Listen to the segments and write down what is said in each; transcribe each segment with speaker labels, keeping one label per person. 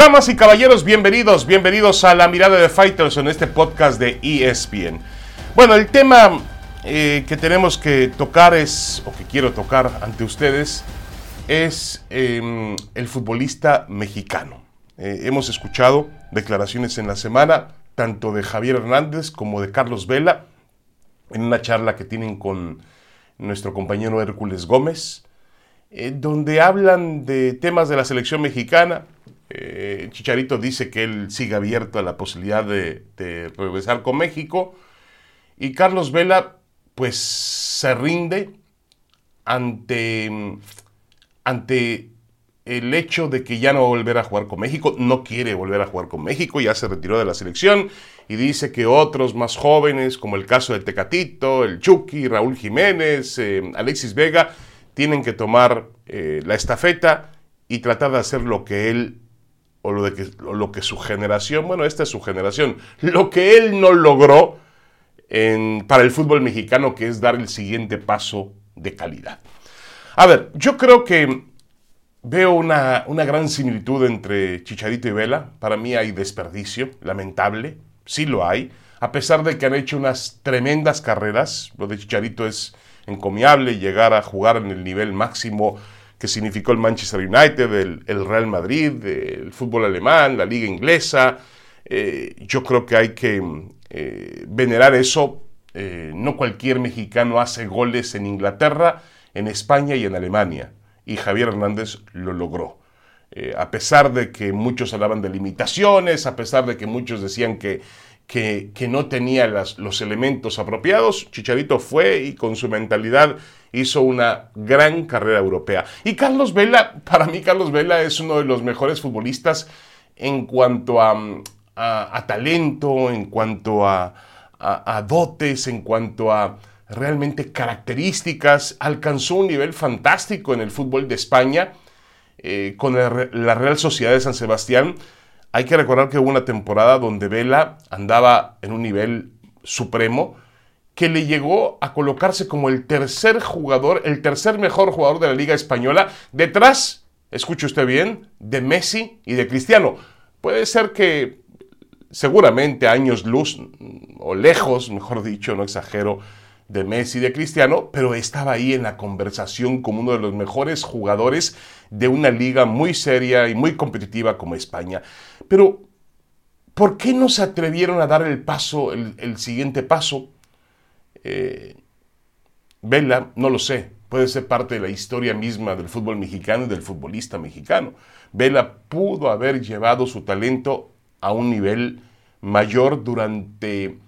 Speaker 1: Damas y caballeros, bienvenidos, bienvenidos a la mirada de Fighters en este podcast de ESPN. Bueno, el tema eh, que tenemos que tocar es, o que quiero tocar ante ustedes, es em, el futbolista mexicano. Eh, hemos escuchado declaraciones en la semana, tanto de Javier Hernández como de Carlos Vela, en una charla que tienen con nuestro compañero Hércules Gómez, eh, donde hablan de temas de la selección mexicana. Eh, Chicharito dice que él sigue abierto a la posibilidad de, regresar con México. Y Carlos Vela, pues, se rinde ante, ante el hecho de que ya no va a volver a jugar con México, no quiere volver a jugar con México, ya se retiró de la selección y dice que otros más jóvenes, como el caso de Tecatito, el Chucky, Raúl Jiménez, eh, Alexis Vega, tienen que tomar eh, la estafeta y tratar de hacer lo que él o lo, de que, lo que su generación, bueno, esta es su generación, lo que él no logró en, para el fútbol mexicano, que es dar el siguiente paso de calidad. A ver, yo creo que veo una, una gran similitud entre Chicharito y Vela. Para mí hay desperdicio, lamentable, sí lo hay, a pesar de que han hecho unas tremendas carreras. Lo de Chicharito es encomiable, llegar a jugar en el nivel máximo que significó el Manchester United, el, Real Madrid, el fútbol alemán, la liga inglesa. Eh, yo creo que hay que eh, venerar eso. Eh, no cualquier mexicano hace goles en Inglaterra, en España y en Alemania. Y Javier Hernández lo logró. a pesar de que muchos hablaban de limitaciones, a pesar de que muchos decían que que, no tenía los elementos apropiados, Chicharito fue y con su mentalidad hizo una gran carrera europea. Y Carlos Vela, para mí Carlos Vela es uno de los mejores futbolistas en cuanto a, talento, en cuanto a, dotes, en cuanto a realmente características. Alcanzó un nivel fantástico en el fútbol de España eh, con la Real Sociedad de San Sebastián hay que recordar que hubo una temporada donde Vela andaba en un nivel supremo que le llegó a colocarse como el tercer jugador, el tercer mejor jugador de la Liga Española, detrás, escuche usted bien, de Messi y de Cristiano. Puede ser que seguramente años luz o lejos, mejor dicho, no exagero, de Messi y de Cristiano, pero estaba ahí en la conversación como uno de los mejores jugadores de una liga muy seria y muy competitiva como España. Pero, ¿por qué no se atrevieron a dar el paso, el, siguiente paso? Eh, Vela, no lo sé, puede ser parte de la historia misma del fútbol mexicano y del futbolista mexicano. Vela pudo haber llevado su talento a un nivel mayor durante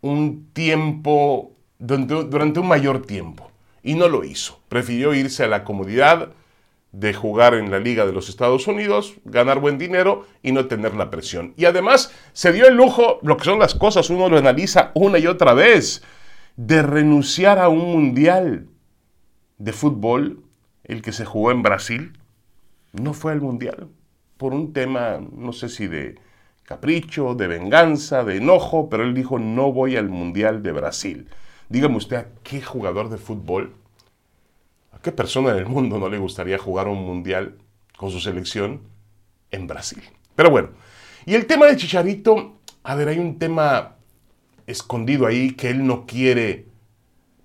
Speaker 1: un tiempo durante, un mayor tiempo y no lo hizo. Prefirió irse a la comodidad de jugar en la Liga de los Estados Unidos, ganar buen dinero y no tener la presión. Y además se dio el lujo, lo que son las cosas, uno lo analiza una y otra vez, de renunciar a un mundial de fútbol, el que se jugó en Brasil, no fue al mundial, por un tema, no sé si de capricho, de venganza, de enojo, pero él dijo, no voy al mundial de Brasil. Dígame usted qué jugador de fútbol, a qué persona en el mundo no le gustaría jugar un mundial con su selección en Brasil. Pero bueno, y el tema de Chicharito, a ver, hay un tema escondido ahí que él no quiere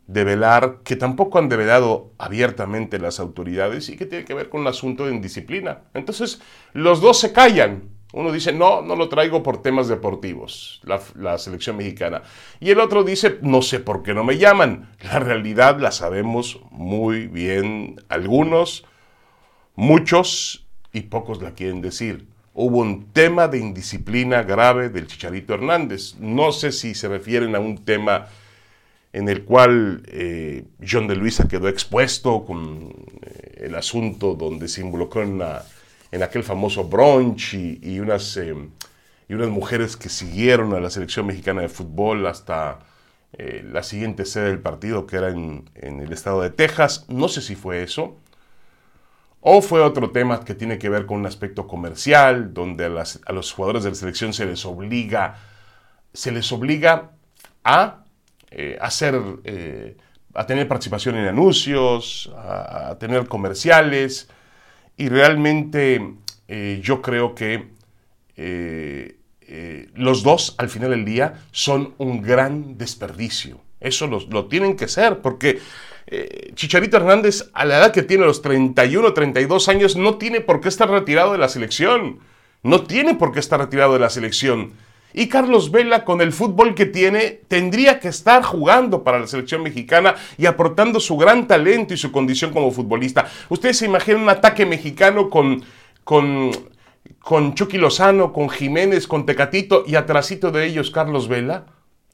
Speaker 1: develar, que tampoco han develado abiertamente las autoridades y que tiene que ver con un asunto de indisciplina. Entonces, los dos se callan. Uno dice, no, no lo traigo por temas deportivos, la, selección mexicana. Y el otro dice, no sé por qué no me llaman. La realidad la sabemos muy bien algunos, muchos y pocos la quieren decir. Hubo un tema de indisciplina grave del Chicharito Hernández. No sé si se refieren a un tema en el cual eh, John de Luisa quedó expuesto con eh, el asunto donde se involucró en una en aquel famoso brunch y, unas, eh, y unas mujeres que siguieron a la selección mexicana de fútbol hasta eh, la siguiente sede del partido, que era en, el estado de Texas. No sé si fue eso. O fue otro tema que tiene que ver con un aspecto comercial, donde a, los jugadores de la selección se les obliga, se les obliga a eh, hacer, a tener participación en anuncios, a tener comerciales, y realmente eh, yo creo que eh, eh, los dos al final del día son un gran desperdicio. Eso lo, tienen que ser, porque Chicharito Hernández, a la edad que tiene, los 31, 32 años, no tiene por qué estar retirado de la selección. No tiene por qué estar retirado de la selección. Y Carlos Vela, con el fútbol que tiene, tendría que estar jugando para la selección mexicana y aportando su gran talento y su condición como futbolista. Ustedes se imaginan un ataque mexicano con, con, con Chucky Lozano, con Jiménez, con Tecatito y atrásito de ellos Carlos Vela.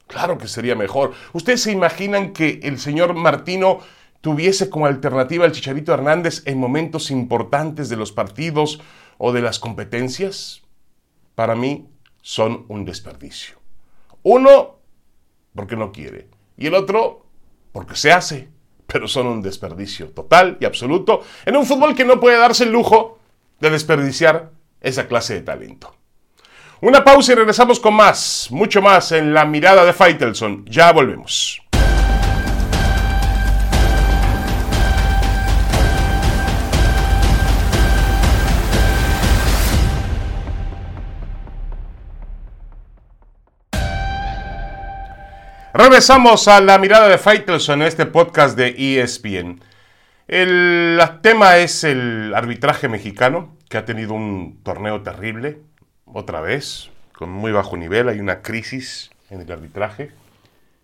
Speaker 1: Claro que sería mejor. ¿Ustedes se imaginan que el señor Martino tuviese como alternativa al Chicharito Hernández en momentos importantes de los partidos o de las competencias? Para mí son un desperdicio. Uno, porque no quiere. Y el otro, porque se hace. Pero son un desperdicio total y absoluto en un fútbol que no puede darse el lujo de desperdiciar esa clase de talento. Una pausa y regresamos con más, mucho más en la mirada de Faitelson. Ya volvemos. Regresamos a la mirada de Faitelson en este podcast de ESPN. El tema es el arbitraje mexicano, que ha tenido un torneo terrible, otra vez, con muy bajo nivel. Hay una crisis en el arbitraje,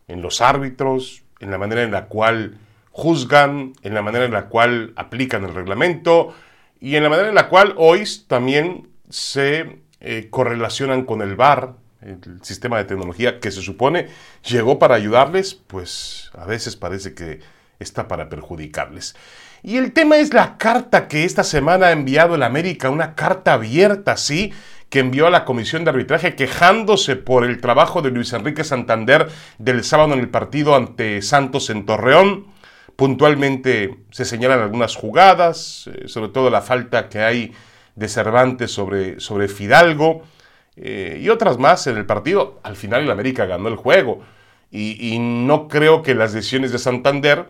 Speaker 1: en los árbitros, en la manera en la cual juzgan, en la manera en la cual aplican el reglamento y en la manera en la cual hoy también se eh, correlacionan con el VAR, el sistema de tecnología que se supone llegó para ayudarles, pues a veces parece que está para perjudicarles. Y el tema es la carta que esta semana ha enviado el América, una carta abierta, sí, que envió a la Comisión de Arbitraje quejándose por el trabajo de Luis Enrique Santander del sábado en el partido ante Santos en Torreón. Puntualmente se señalan algunas jugadas, eh, sobre todo la falta que hay de Cervantes sobre, sobre Fidalgo eh, y otras más en el partido. Al final el América ganó el juego y, no creo que las decisiones de Santander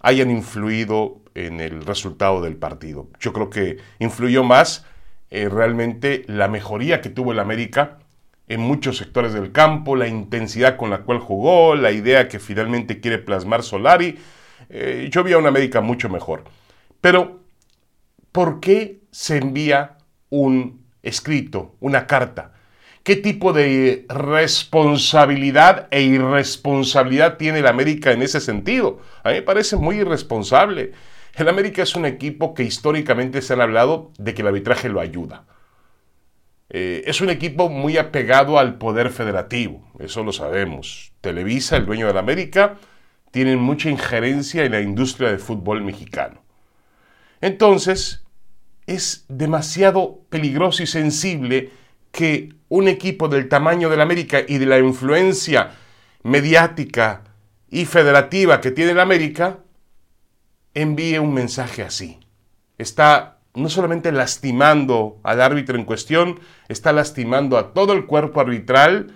Speaker 1: hayan influido en el resultado del partido. Yo creo que influyó más eh, realmente la mejoría que tuvo el América en muchos sectores del campo, la intensidad con la cual jugó, la idea que finalmente quiere plasmar Solari. Eh, yo vi a una América mucho mejor. Pero, ¿por qué se envía un escrito, una carta? ¿Qué tipo de responsabilidad e irresponsabilidad tiene el América en ese sentido? A mí me parece muy irresponsable. El América es un equipo que históricamente se han hablado de que el arbitraje lo ayuda. Eh, es un equipo muy apegado al poder federativo, eso lo sabemos. Televisa, el dueño del América, tienen mucha injerencia en la industria del fútbol mexicano. Entonces, es demasiado peligroso y sensible que un equipo del tamaño del América y de la influencia mediática y federativa que tiene el América envíe un mensaje así. Está no solamente lastimando al árbitro en cuestión, está lastimando a todo el cuerpo arbitral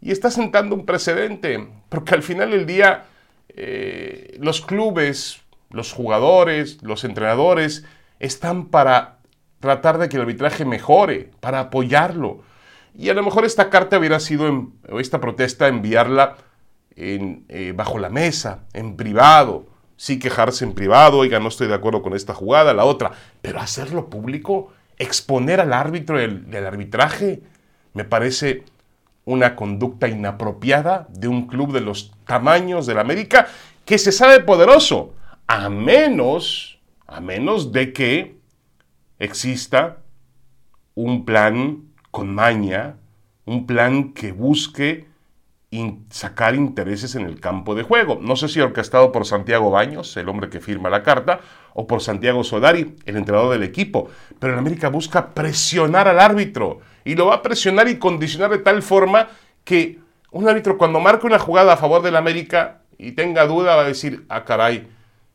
Speaker 1: y está sentando un precedente, porque al final del día eh, los clubes, los jugadores, los entrenadores están para tratar de que el arbitraje mejore, para apoyarlo. Y a lo mejor esta carta hubiera sido, o esta protesta, enviarla en, eh, bajo la mesa, en privado, sí quejarse en privado, oiga, no estoy de acuerdo con esta jugada, la otra, pero hacerlo público, exponer al árbitro del, arbitraje, me parece una conducta inapropiada de un club de los tamaños del América que se sabe poderoso, a menos, a menos de que exista un plan con maña, un plan que busque sacar intereses en el campo de juego. No sé si orquestado por Santiago Baños, el hombre que firma la carta, o por Santiago Sodari, el entrenador del equipo. Pero en América busca presionar al árbitro y lo va a presionar y condicionar de tal forma que un árbitro cuando marca una jugada a favor del América y tenga duda va a decir, ah caray,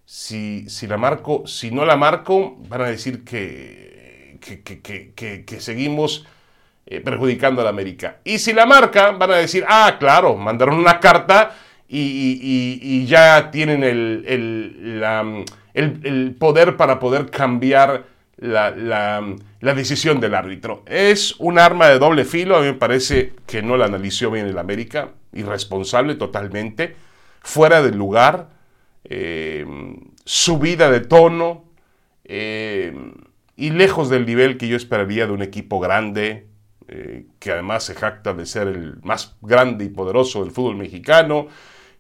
Speaker 1: si, si la marco, si no la marco, van a decir que, que, que, que seguimos eh, perjudicando a la América. Y si la marca, van a decir, ah, claro, mandaron una carta y, ya tienen el, el, poder para poder cambiar la, la, decisión del árbitro. Es un arma de doble filo, a mí me parece que no la analizó bien el América, irresponsable totalmente, fuera del lugar, eh, subida de tono eh, y lejos del nivel que yo esperaría de un equipo grande, eh, que además se jacta de ser el más grande y poderoso del fútbol mexicano,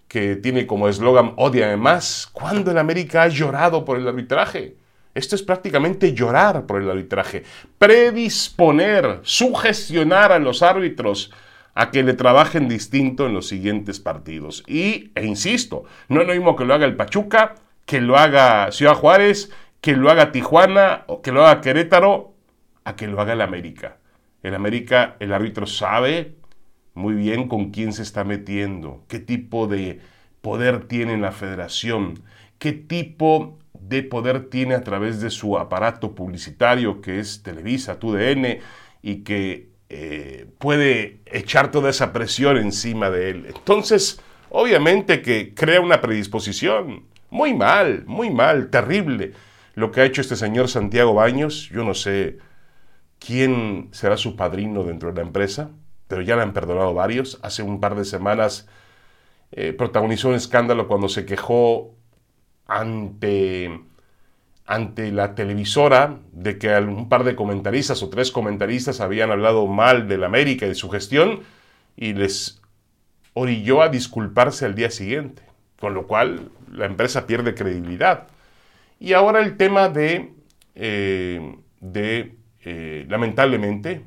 Speaker 1: que tiene como eslogan odia más. ¿Cuándo el América ha llorado por el arbitraje? Esto es prácticamente llorar por el arbitraje, predisponer, sugestionar a los árbitros a que le trabajen distinto en los siguientes partidos. Y, e insisto, no es lo mismo que lo haga el Pachuca, que lo haga Ciudad Juárez, que lo haga Tijuana o que lo haga Querétaro, a que lo haga el América. El América, el árbitro sabe muy bien con quién se está metiendo, qué tipo de poder tiene en la federación, qué tipo de poder tiene a través de su aparato publicitario que es Televisa, TUDN, y que eh, puede echar toda esa presión encima de él. Entonces, obviamente que crea una predisposición. Muy mal, muy mal, terrible. Lo que ha hecho este señor Santiago Baños, yo no sé quién será su padrino dentro de la empresa, pero ya le han perdonado varios. Hace un par de semanas eh, protagonizó un escándalo cuando se quejó ante, ante la televisora de que un par de comentaristas o tres comentaristas habían hablado mal de la América y de su gestión y les orilló a disculparse al día siguiente, con lo cual la empresa pierde credibilidad. Y ahora el tema de, eh, de eh, lamentablemente,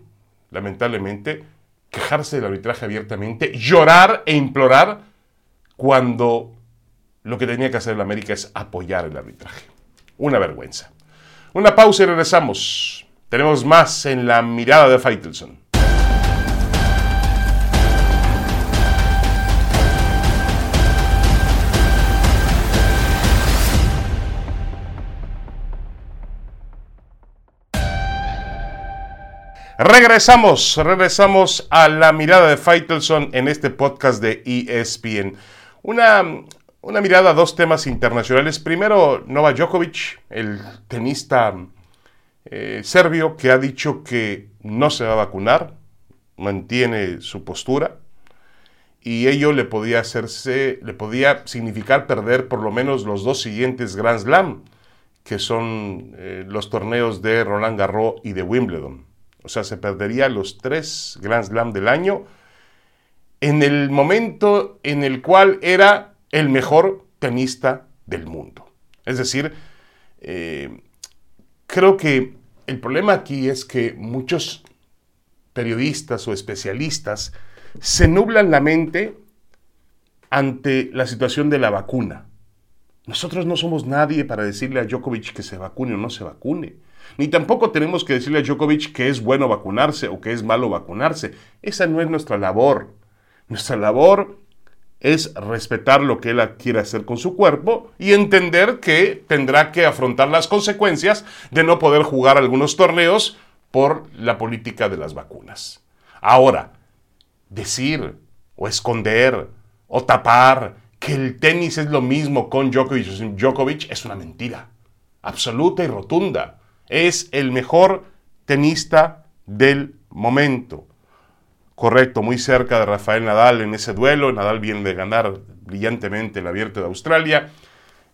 Speaker 1: lamentablemente, quejarse del arbitraje abiertamente, llorar e implorar cuando lo que tenía que hacer el América es apoyar el arbitraje. Una vergüenza. Una pausa y regresamos. Tenemos más en la mirada de Faitelson. Regresamos, regresamos a la mirada de Faitelson en este podcast de ESPN. Una una mirada a dos temas internacionales. Primero, Nova Djokovic, el tenista eh, serbio que ha dicho que no se va a vacunar, mantiene su postura y ello le podía hacerse, le podía significar perder por lo menos los dos siguientes Grand Slam, que son eh, los torneos de Roland Garros y de Wimbledon. O sea, se perdería los tres Grand Slam del año en el momento en el cual era el mejor tenista del mundo. Es decir, eh, creo que el problema aquí es que muchos periodistas o especialistas se nublan la mente ante la situación de la vacuna. Nosotros no somos nadie para decirle a Djokovic que se vacune o no se vacune. Ni tampoco tenemos que decirle a Djokovic que es bueno vacunarse o que es malo vacunarse. Esa no es nuestra labor. Nuestra labor es respetar lo que él quiere hacer con su cuerpo y entender que tendrá que afrontar las consecuencias de no poder jugar algunos torneos por la política de las vacunas. Ahora, decir o esconder o tapar que el tenis es lo mismo con Djokovic Djokovic es una mentira, absoluta y rotunda. Es el mejor tenista del momento correcto, muy cerca de Rafael Nadal en ese duelo. Nadal viene de ganar brillantemente el abierto de Australia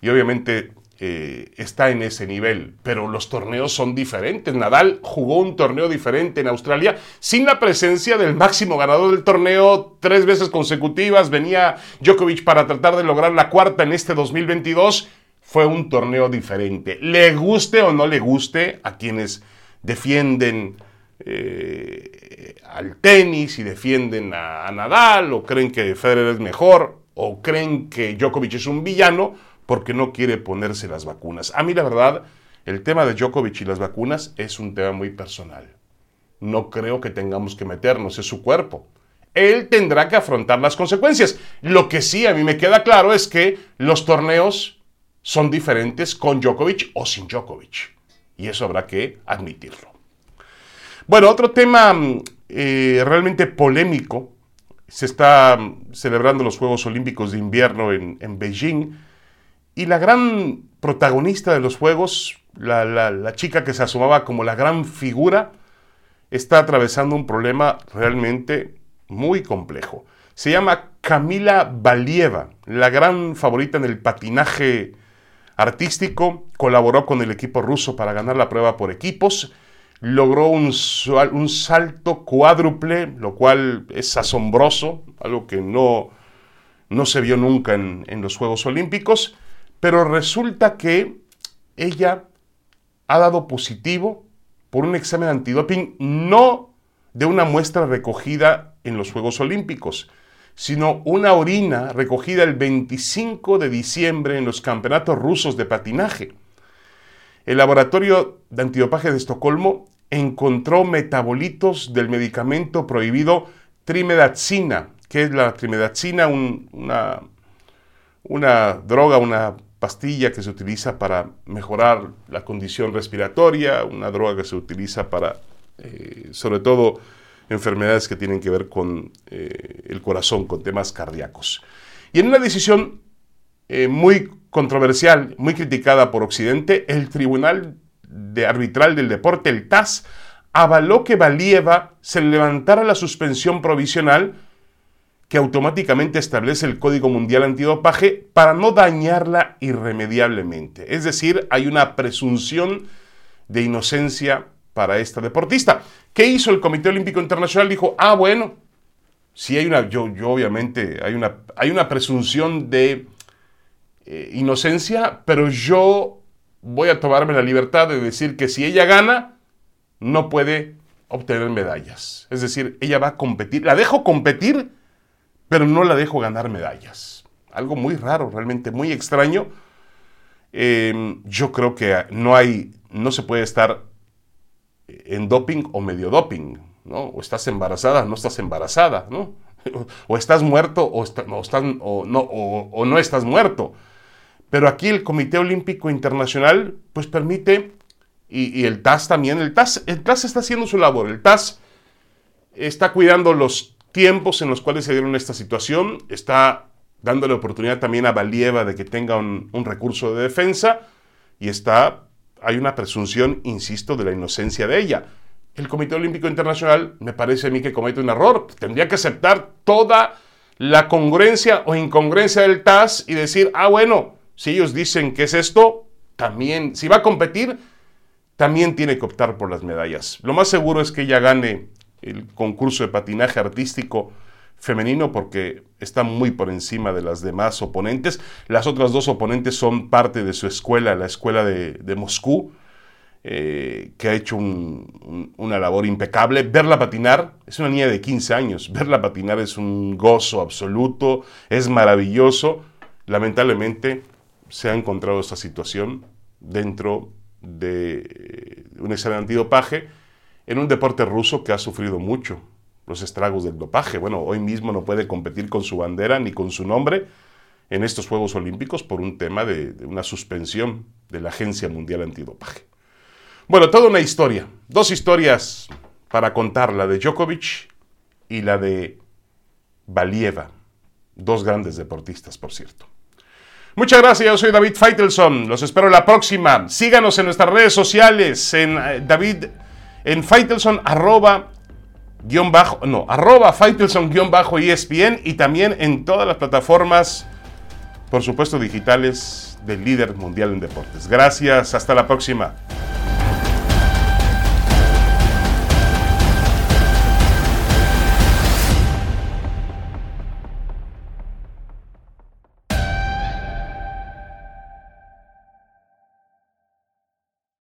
Speaker 1: y obviamente eh, está en ese nivel, pero los torneos son diferentes. Nadal jugó un torneo diferente en Australia sin la presencia del máximo ganador del torneo tres veces consecutivas. Venía Djokovic para tratar de lograr la cuarta en este 2022. Fue un torneo diferente. Le guste o no le guste a quienes defienden eh, al tenis y defienden a, Nadal o creen que Federer es mejor o creen que Djokovic es un villano porque no quiere ponerse las vacunas. A mí la verdad, el tema de Djokovic y las vacunas es un tema muy personal. No creo que tengamos que meternos, en su cuerpo. Él tendrá que afrontar las consecuencias. Lo que sí a mí me queda claro es que los torneos son diferentes con Djokovic o sin Djokovic. Y eso habrá que admitirlo. Bueno, otro tema mm, eh, realmente polémico. Se está mm, celebrando los Juegos Olímpicos de Invierno en, Beijing Y la gran protagonista de los juegos, la, la chica que se asomaba como la gran figura, está atravesando un problema realmente muy complejo. Se llama Camila Valieva, la gran favorita en el patinaje artístico, colaboró con el equipo ruso para ganar la prueba por equipos, logró un, un salto cuádruple, lo cual es asombroso, algo que no, no se vio nunca en, en los Juegos Olímpicos, pero resulta que ella ha dado positivo por un examen antidoping no de una muestra recogida en los Juegos Olímpicos, sino una orina recogida el 25 de diciembre en los campeonatos rusos de patinaje. El laboratorio de antidopaje de Estocolmo encontró metabolitos del medicamento prohibido trimedazina, que es la trimedazina, una, una droga, una pastilla que se utiliza para mejorar la condición respiratoria, una droga que se utiliza para, eh, sobre todo, enfermedades que tienen que ver con eh, el corazón, con temas cardíacos. Y en una decisión eh, muy controversial, muy criticada por Occidente, el Tribunal de Arbitral del Deporte, el TAS, avaló que Valieva se levantara la suspensión provisional que automáticamente establece el Código Mundial Antidopaje para no dañarla irremediablemente. Es decir, hay una presunción de inocencia para esta deportista. ¿Qué hizo el Comité Olímpico Internacional? Dijo, ah, bueno, sí hay una, yo, yo obviamente, hay una, hay una presunción de eh, inocencia, pero yo voy a tomarme la libertad de decir que si ella gana, no puede obtener medallas. Es decir, ella va a competir, la dejo competir, pero no la dejo ganar medallas. Algo muy raro, realmente muy extraño. Em, yo creo que no hay, no se puede estar en doping o medio doping, ¿no? O estás embarazada, no estás embarazada, ¿no? O estás muerto o, o, no, o, no estás muerto. Pero aquí el Comité Olímpico Internacional pues permite, y, el TAS también, el TAS, el TAS está haciendo su labor, el TAS está cuidando los tiempos en los cuales se dieron esta situación, está dándole oportunidad también a Valieva de que tenga un, un recurso de defensa y está hay una presunción, insisto, de la inocencia de ella. El Comité Olímpico Internacional me parece a mí que comete un error. Tendría que aceptar toda la congruencia o incongruencia del TAS y decir, ah, bueno, si ellos dicen que es esto, también, si va a competir, también tiene que optar por las medallas. Lo más seguro es que ella gane el concurso de patinaje artístico femenino porque está muy por encima de las demás oponentes. Las otras dos oponentes son parte de su escuela, la escuela de, Moscú, eh, que ha hecho una labor impecable. Verla patinar, es una niña de 15 años, verla patinar es un gozo absoluto, es maravilloso. Lamentablemente se ha encontrado esta situación dentro de eh, un examen antidopaje en un deporte ruso que ha sufrido mucho los estragos del dopaje. Bueno, hoy mismo no puede competir con su bandera ni con su nombre en estos Juegos Olímpicos por un tema de, una suspensión de la Agencia Mundial Antidopaje. Bueno, toda una historia, dos historias para contar, la de Djokovic y la de Valieva, dos grandes deportistas, por cierto. Muchas gracias, yo soy David Feitelson, los espero la próxima. Síganos en nuestras redes sociales, en eh, David, en Feitelson, arroba guion bajo, no, arroba Faitelson guion bajo ESPN y también en todas las plataformas, por supuesto, digitales del líder mundial en deportes. Gracias, hasta la próxima.